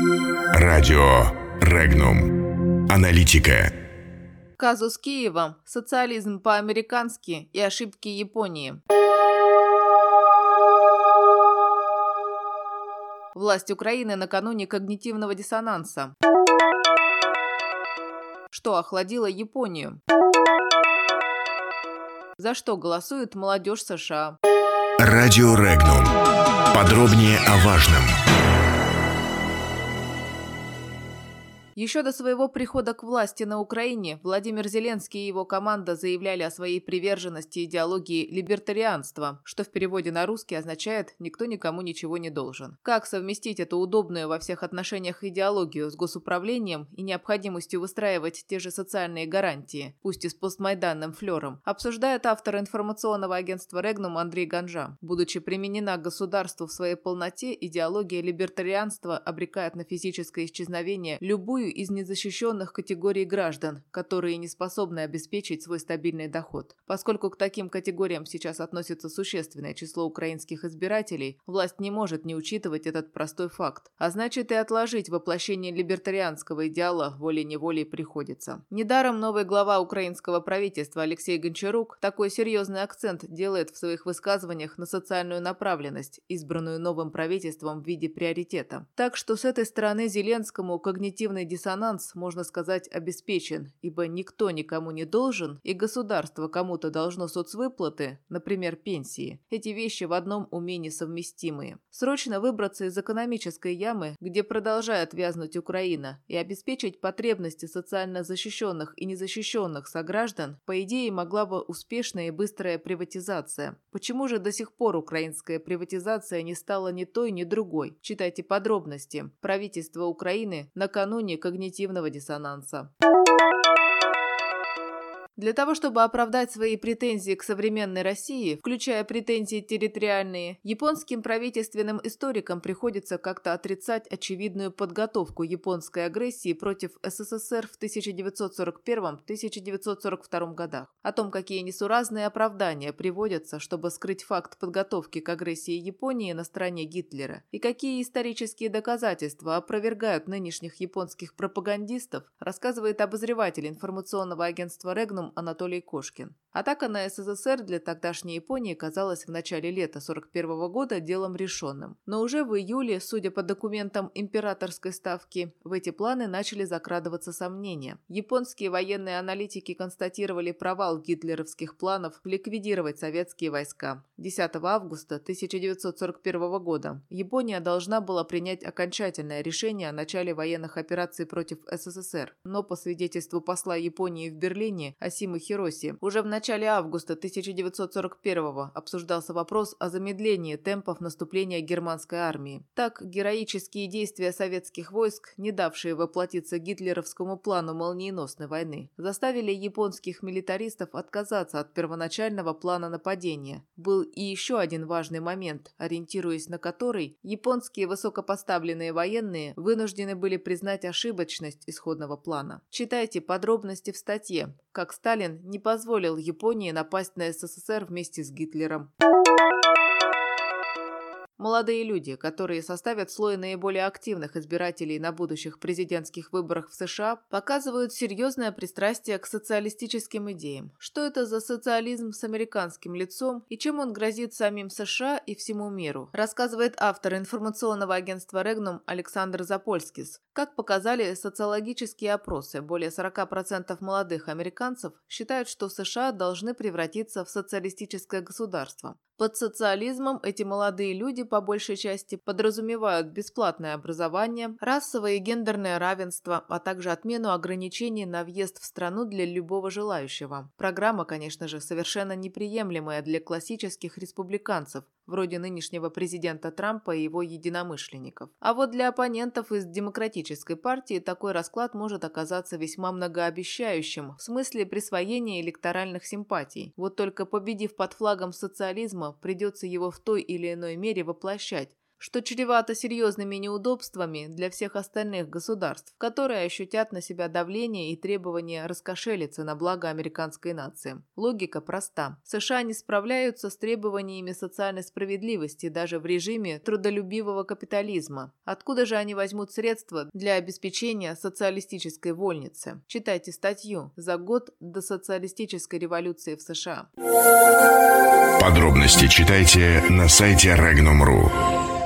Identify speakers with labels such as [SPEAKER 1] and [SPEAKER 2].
[SPEAKER 1] Радио Регнум. Аналитика.
[SPEAKER 2] Казус Киева, социализм по-американски и ошибки Японии. Власть Украины накануне когнитивного диссонанса. Что охладило Японию? За что голосует молодежь США?
[SPEAKER 1] Радио Регнум. Подробнее о важном.
[SPEAKER 2] Еще до своего прихода к власти на Украине Владимир Зеленский и его команда заявляли о своей приверженности идеологии либертарианства, что в переводе на русский означает «никто никому ничего не должен». Как совместить эту удобную во всех отношениях идеологию с госуправлением и необходимостью выстраивать те же социальные гарантии, пусть и с постмайданным флером, обсуждает автор информационного агентства «Регнум» Андрей Ганжа. Будучи применена к государству в своей полноте, идеология либертарианства обрекает на физическое исчезновение любую любую из незащищенных категорий граждан, которые не способны обеспечить свой стабильный доход. Поскольку к таким категориям сейчас относится существенное число украинских избирателей, власть не может не учитывать этот простой факт. А значит и отложить воплощение либертарианского идеала волей-неволей приходится. Недаром новый глава украинского правительства Алексей Гончарук такой серьезный акцент делает в своих высказываниях на социальную направленность, избранную новым правительством в виде приоритета. Так что с этой стороны Зеленскому когнитивный диссонанс, можно сказать, обеспечен, ибо никто никому не должен, и государство кому-то должно соцвыплаты, например, пенсии. Эти вещи в одном уме несовместимые. Срочно выбраться из экономической ямы, где продолжает вязнуть Украина, и обеспечить потребности социально защищенных и незащищенных сограждан, по идее, могла бы успешная и быстрая приватизация. Почему же до сих пор украинская приватизация не стала ни той, ни другой? Читайте подробности. Правительство Украины накануне когнитивного диссонанса. Для того, чтобы оправдать свои претензии к современной России, включая претензии территориальные, японским правительственным историкам приходится как-то отрицать очевидную подготовку японской агрессии против СССР в 1941-1942 годах. О том, какие несуразные оправдания приводятся, чтобы скрыть факт подготовки к агрессии Японии на стороне Гитлера, и какие исторические доказательства опровергают нынешних японских пропагандистов, рассказывает обозреватель информационного агентства «Регнум» Анатолий Кошкин. Атака на СССР для тогдашней Японии казалась в начале лета 1941 года делом решенным. Но уже в июле, судя по документам императорской ставки, в эти планы начали закрадываться сомнения. Японские военные аналитики констатировали провал гитлеровских планов ликвидировать советские войска. 10 августа 1941 года Япония должна была принять окончательное решение о начале военных операций против СССР, но по свидетельству посла Японии в Берлине Асимы Хироси, уже в начале августа 1941 обсуждался вопрос о замедлении темпов наступления германской армии. Так, героические действия советских войск, не давшие воплотиться гитлеровскому плану молниеносной войны, заставили японских милитаристов отказаться от первоначального плана нападения. Был и еще один важный момент, ориентируясь на который, японские высокопоставленные военные вынуждены были признать ошибочность исходного плана. Читайте подробности в статье как Сталин не позволил Японии напасть на СССР вместе с Гитлером. Молодые люди, которые составят слой наиболее активных избирателей на будущих президентских выборах в США, показывают серьезное пристрастие к социалистическим идеям. Что это за социализм с американским лицом и чем он грозит самим США и всему миру, рассказывает автор информационного агентства «Регнум» Александр Запольскис. Как показали социологические опросы, более 40% молодых американцев считают, что США должны превратиться в социалистическое государство. Под социализмом эти молодые люди по большей части подразумевают бесплатное образование, расовое и гендерное равенство, а также отмену ограничений на въезд в страну для любого желающего. Программа, конечно же, совершенно неприемлемая для классических республиканцев, вроде нынешнего президента Трампа и его единомышленников. А вот для оппонентов из Демократической партии такой расклад может оказаться весьма многообещающим в смысле присвоения электоральных симпатий. Вот только победив под флагом социализма, придется его в той или иной мере воплощать, что чревато серьезными неудобствами для всех остальных государств, которые ощутят на себя давление и требования раскошелиться на благо американской нации. Логика проста. США не справляются с требованиями социальной справедливости даже в режиме трудолюбивого капитализма. Откуда же они возьмут средства для обеспечения социалистической вольницы? Читайте статью «За год до социалистической революции в США».
[SPEAKER 1] Подробности читайте на сайте Regnum.ru.